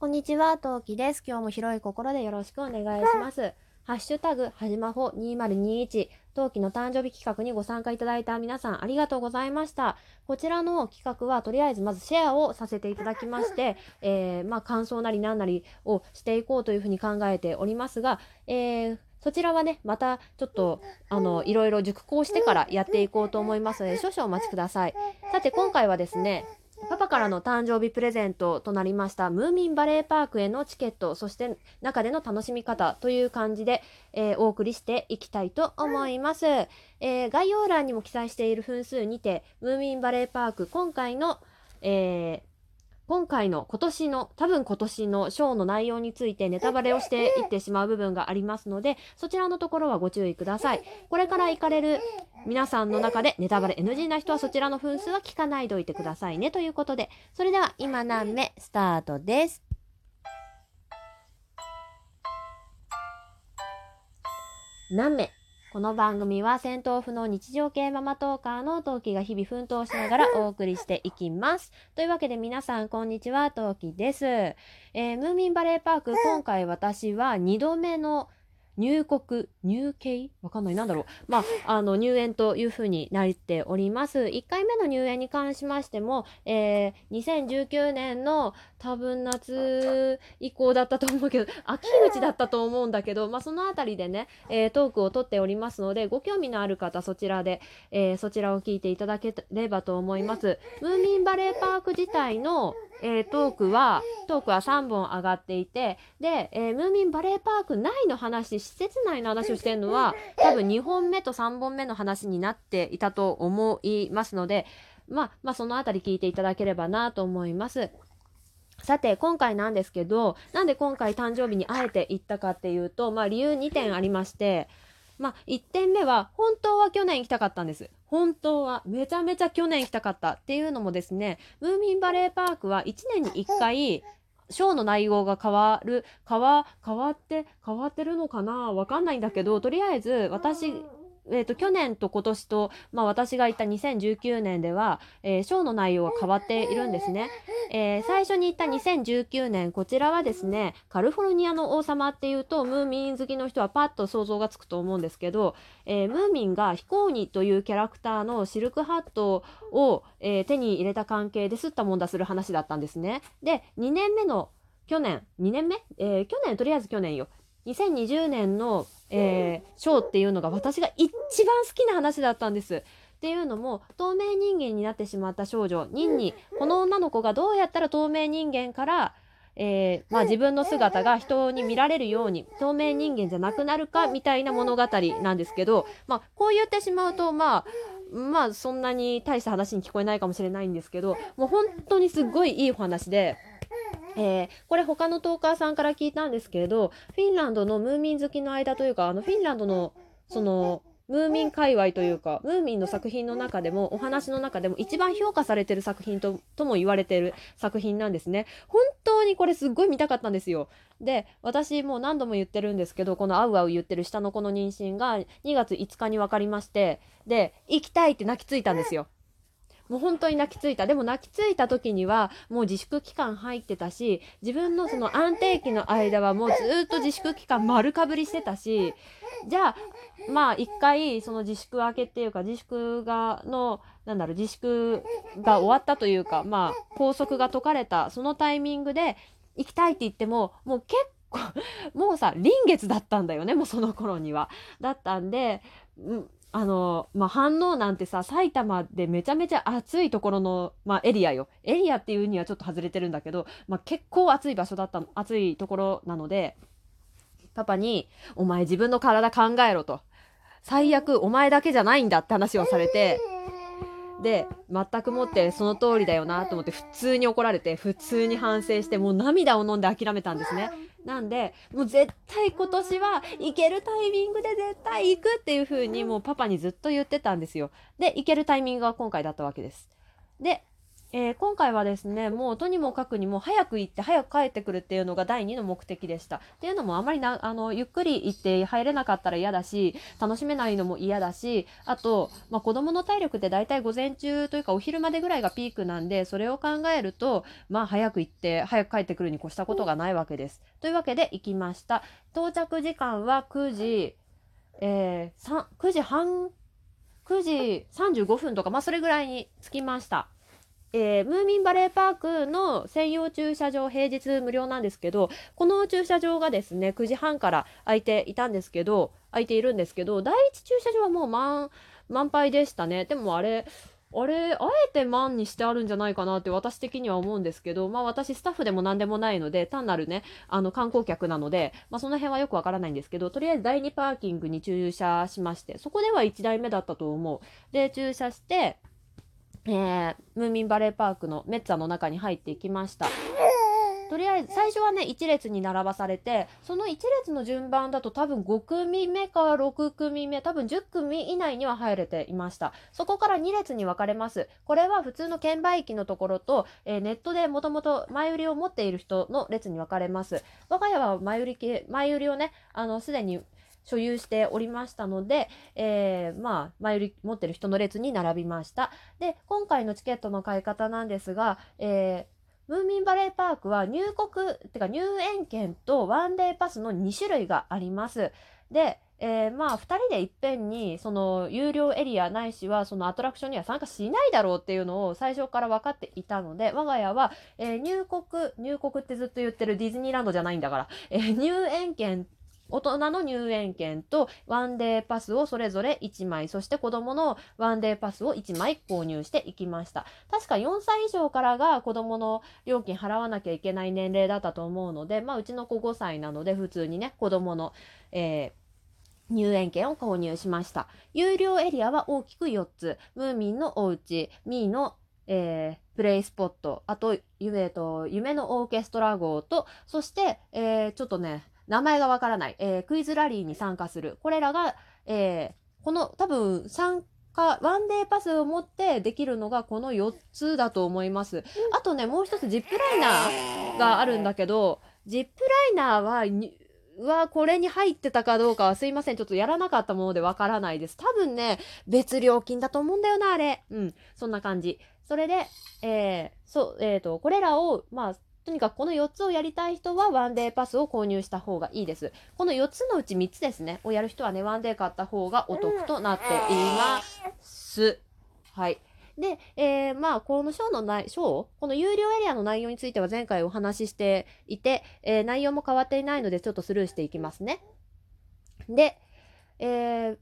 こんにちは、トウキです。今日も広い心でよろしくお願いします。ハッシュタグ、はじまほ2021、トウキの誕生日企画にご参加いただいた皆さんありがとうございました。こちらの企画はとりあえずまずシェアをさせていただきまして、えー、まあ感想なりななりをしていこうというふうに考えておりますが、えー、そちらはね、またちょっと、あの、いろいろ熟考してからやっていこうと思いますので、少々お待ちください。さて、今回はですね、パパからの誕生日プレゼントとなりましたムーミンバレーパークへのチケットそして中での楽しみ方という感じで、えーお送りしていきたいと思います、えー概要欄にも記載している分数にてムーミンバレーパーク今回の、えー今回の今年の多分今年のショーの内容についてネタバレをしていってしまう部分がありますのでそちらのところはご注意ください。これから行かれる皆さんの中でネタバレ NG な人はそちらの分数は聞かないでおいてくださいねということで。それでは今何目スタートです。何目この番組は戦闘不能日常系ママトーカーのトウキが日々奮闘しながらお送りしていきます。というわけで皆さんこんにちは、トウキです。えームーミンバレーパーク、今回私は2度目の入国、入慶わかんない。なんだろう。まあ、あの、入園というふうになっております。1回目の入園に関しましても、えー2019年の多分夏以降だったと思うけど、秋口だったと思うんだけど、まあ、そのあたりでね、えートークを取っておりますので、ご興味のある方、そちらで、えーそちらを聞いていただければと思います。ムーミンバレーパーク自体の、えートークは、トークは3本上がっていて、で、えームーミンバレーパーク内の話、施設内の話をしてるのは、多分2本目と3本目の話になっていたと思いますので、まあ、まあ、そのあたり聞いていただければなと思います。さて、今回なんですけど、なんで今回誕生日にあえて行ったかっていうと、まあ理由2点ありまして、まあ1点目は、本当は去年行きたかったんです。本当は、めちゃめちゃ去年行きたかったっていうのもですね、ムーミンバレーパークは1年に1回、ショーの内容が変わる、変わ、変わって、変わってるのかな？わかんないんだけど、とりあえず私、えー、と去年と今年と、まあ、私が行った2019年では、えーショーの内容が変わっているんですね。えー最初に行った2019年こちらはですねカリフォルニアの王様っていうとムーミン好きの人はパッと想像がつくと思うんですけど、えームーミンが非公認というキャラクターのシルクハットを、えー手に入れた関係ですったもんだする話だったんですね。で2年目の去年2年目、えー去年とりあえず去年よ2020年の、えーショーっていうのが私が一番好きな話だったんです。っていうのも透明人間になってしまった少女ニンニこの女の子がどうやったら透明人間から、えーまあ、自分の姿が人に見られるように透明人間じゃなくなるかみたいな物語なんですけど、まあ、こう言ってしまうとまあまあそんなに大した話に聞こえないかもしれないんですけどもう本当にすっごいいいお話で。えーこれ他のトーカーさんから聞いたんですけれどフィンランドのムーミン好きの間というかあのフィンランドのそのムーミン界隈というかムーミンの作品の中でもお話の中でも一番評価されてる作品ととも言われてる作品なんですね。本当にこれすっごい見たかったんですよ。で私もう何度も言ってるんですけどこのあうあう言ってる下の子の妊娠が2月5日に分かりましてで行きたいって泣きついたんですよ。もう本当に泣きついたでも泣きついた時にはもう自粛期間入ってたし自分のその安定期の間はもうずっと自粛期間丸かぶりしてたしじゃあまあ一回その自粛明けっていうか自粛がのなんだろう自粛が終わったというかまあ拘束が解かれたそのタイミングで行きたいって言ってももう結構もうさ臨月だったんだよねもうその頃には。だったんで、あの、まあ、反応なんてさ、埼玉でめちゃめちゃ暑いところの、まあ、エリアよ。エリアっていうにはちょっと外れてるんだけど、まあ、結構暑い場所だったの、暑いところなので、パパに、お前自分の体考えろと。最悪お前だけじゃないんだって話をされて、で、全くもってその通りだよなと思って普通に怒られて、普通に反省して、もう涙を飲んで諦めたんですね。なんで、もう絶対今年は行けるタイミングで絶対行くっていう風にもうパパにずっと言ってたんですよ。で、行けるタイミングが今回だったわけです。で、えー今回はですねもうとにもかくにも早く行って早く帰ってくるっていうのが第2の目的でしたっていうのもあまりなあのゆっくり行って入れなかったら嫌だし楽しめないのも嫌だしあと、まあ、子供の体力って大体午前中というかお昼までぐらいがピークなんでそれを考えるとまあ早く行って早く帰ってくるに越したことがないわけです。というわけで行きました到着時間は9時、えー、9時半9時35分とかまあそれぐらいに着きました。えームーミンバレーパークの専用駐車場平日無料なんですけどこの駐車場がですね9時半から空いていたんですけど空いているんですけど第一駐車場はもう満満杯でしたね。でもあれあれあえて満にしてあるんじゃないかなって私的には思うんですけどまあ私スタッフでも何でもないので単なるねあの観光客なので、まあ、その辺はよくわからないんですけどとりあえず第2パーキングに駐車しましてそこでは1台目だったと思う。で駐車してえームーミンバレーパークのメッツァの中に入っていきました。とりあえず最初はね1列に並ばされてその1列の順番だと多分5組目か6組目多分10組以内には入れていました。そこから2列に分かれます。これは普通の券売機のところと、えーネットでもともと前売りを持っている人の列に分かれます。我が家は前売り前売りをねあのすでに所有しておりましたので、えーまあ、前売り持ってる人の列に並びました。で、今回のチケットの買い方なんですが、えームーミンバレーパークは入国、てか入園券とワンデーパスの2種類があります。で、えーまあ2人でいっぺんにその有料エリアないしはそのアトラクションには参加しないだろうっていうのを最初から分かっていたので我が家は、えー入国入国ってずっと言ってるディズニーランドじゃないんだから、えー入園券大人の入園券とワンデーパスをそれぞれ1枚そして子供のワンデーパスを1枚購入していきました。確か4歳以上からが子供の料金払わなきゃいけない年齢だったと思うのでまあうちの子5歳なので普通にね子供の、えー入園券を購入しました。有料エリアは大きく4つ。ムーミンのおうちミーのえープレイスポットあと夢と夢のオーケストラ号とそして、えーちょっとね名前がわからない、えークイズラリーに参加する。これらが、えーこの多分参加ワンデーパスを持ってできるのがこの4つだと思います。あとねもう一つジップライナーがあるんだけどジップライナーははこれに入ってたかどうかはすいません。ちょっとやらなかったものでわからないです。多分ね別料金だと思うんだよなあれ。うん。そんな感じ。それでえーそうえー、とこれらをまあとにかくこの4つをやりたい人はワンデーパスを購入した方がいいです。この4つのうち3つですね、をやる人はね、ワンデー買った方がお得となっています。はい。で、えーまあ、このショーの内、ショーこの有料エリアの内容については前回お話ししていて、えー内容も変わっていないのでちょっとスルーしていきますね。で、えー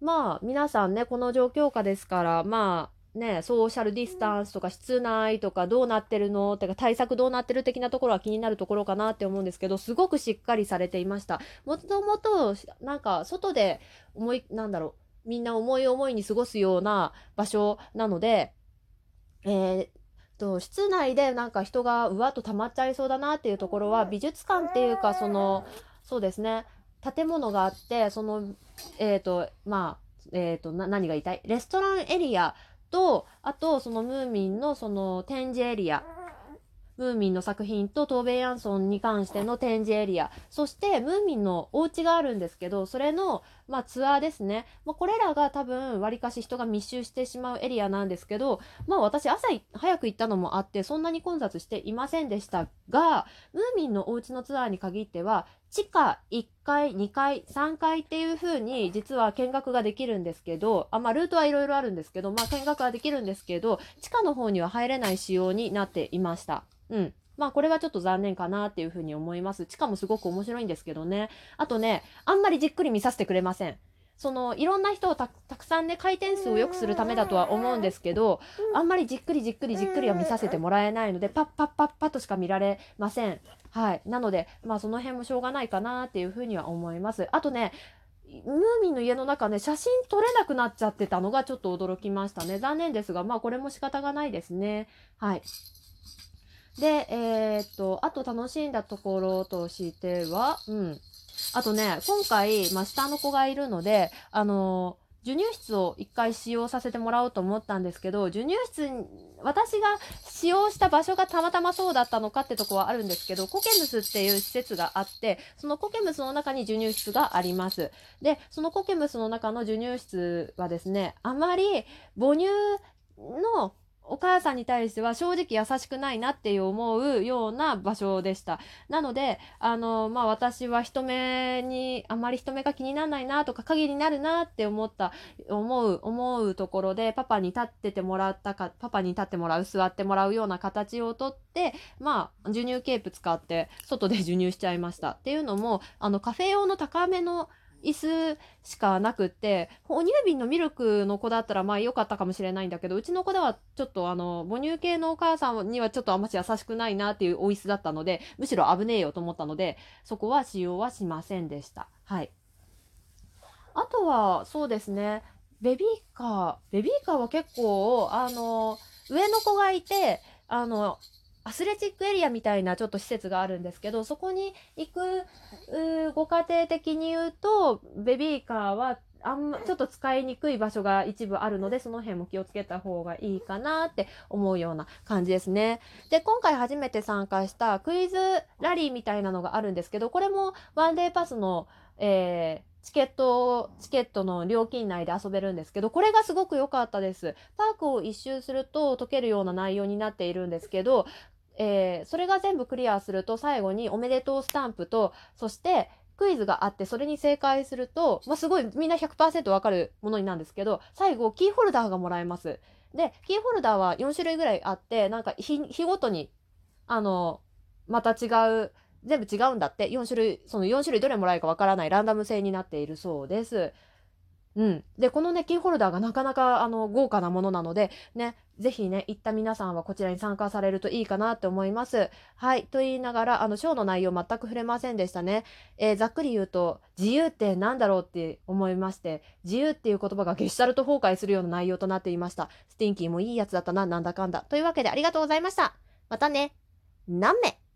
まあ、皆さんね、この状況下ですから、まあ、ね、ソーシャルディスタンスとか室内とかどうなってるのてか対策どうなってる的なところは気になるところかなって思うんですけどすごくしっかりされていました。もともとなんか外で思いなんだろうみんな思い思いに過ごすような場所なのでえー室内でなんか人がうわっと溜まっちゃいそうだなっていうところは美術館っていうかそのそうですね。建物があってそのえっ、とまあえっ、とな何が言いたい？レストランエリアとあとそのムーミンのその展示エリア。ムーミンの作品とトーベイ・ヤンソンに関しての展示エリア。そしてムーミンのお家があるんですけどそれの、まあ、ツアーですね、まあ、これらが多分わりかし人が密集してしまうエリアなんですけどまあ私朝早く行ったのもあってそんなに混雑していませんでしたがムーミンのお家のツアーに限っては地下1階2階3階っていう風に実は見学ができるんですけどあまあルートはいろいろあるんですけどまあ見学はできるんですけど地下の方には入れない仕様になっていました。うん。まあこれはちょっと残念かなっていうふうに思います。地下もすごく面白いんですけどね。あとね、あんまりじっくり見させてくれません。そのいろんな人をたたくさんね回転数を良くするためだとは思うんですけどあんまりじっくりじっくりじっくりは見させてもらえないのでパッパッパッパッとしか見られません。はい、なのでまあその辺もしょうがないかなっていうふうには思います。あとねムーミンの家の中ね写真撮れなくなっちゃってたのがちょっと驚きましたね。残念ですがまあこれも仕方がないですね。はい。でえーっとあと楽しんだところとしてはうん。あとね今回、まあ、下の子がいるのであの授乳室を一回使用させてもらおうと思ったんですけど授乳室に私が使用した場所がたまたまそうだったのかってとこはあるんですけどコケムスっていう施設があってそのコケムスの中に授乳室があります。でそのコケムスの中の授乳室はですねあまり母乳のお母さんに対しては正直優しくないなっていう思うような場所でした。なので、あの、まあ、私は人目に、あまり人目が気にならないなとか、影になるなって思った、思う、思うところで、パパに立っててもらったか、パパに立ってもらう、座ってもらうような形をとって、まあ、授乳ケープ使って、外で授乳しちゃいました。っていうのも、あの、カフェ用の高めの、椅子しかなくって哺乳瓶のミルクの子だったらまあ良かったかもしれないんだけどうちの子ではちょっとあの母乳系のお母さんにはちょっとあんまし優しくないなっていうお椅子だったのでむしろ危ねえよと思ったのでそこは使用はしませんでした。はい。あとはそうですねベビーカー。ベビーカーは結構あの上の子がいてあのアスレチックエリアみたいなちょっと施設があるんですけどそこに行くご家庭的に言うとベビーカーはあんまちょっと使いにくい場所が一部あるのでその辺も気をつけた方がいいかなって思うような感じですね。で今回初めて参加したクイズラリーみたいなのがあるんですけどこれもワンデーパスの、えーチケット、チケットの料金内で遊べるんですけど、これがすごく良かったです。パークを一周すると解けるような内容になっているんですけど、えー、それが全部クリアすると最後におめでとうスタンプと、そしてクイズがあって、それに正解すると、まあ、すごいみんな100%わかるものになんですけど、最後キーホルダーがもらえます。で、キーホルダーは4種類ぐらいあって、なんか日、日ごとに、あの、また違う、全部違うんだって、4種類、その4種類どれもらえるかわからないランダム性になっているそうです。うん。で、このね、キーホルダーがなかなか、あの、豪華なものなので、ね、ぜひね、行った皆さんはこちらに参加されるといいかなって思います。はい。と言いながら、あの、ショーの内容全く触れませんでしたね。えー、ざっくり言うと、自由って何だろうって思いまして、自由っていう言葉がゲシュタルト崩壊するような内容となっていました。スティンキーもいいやつだったな、なんだかんだ。というわけでありがとうございました。またね。何名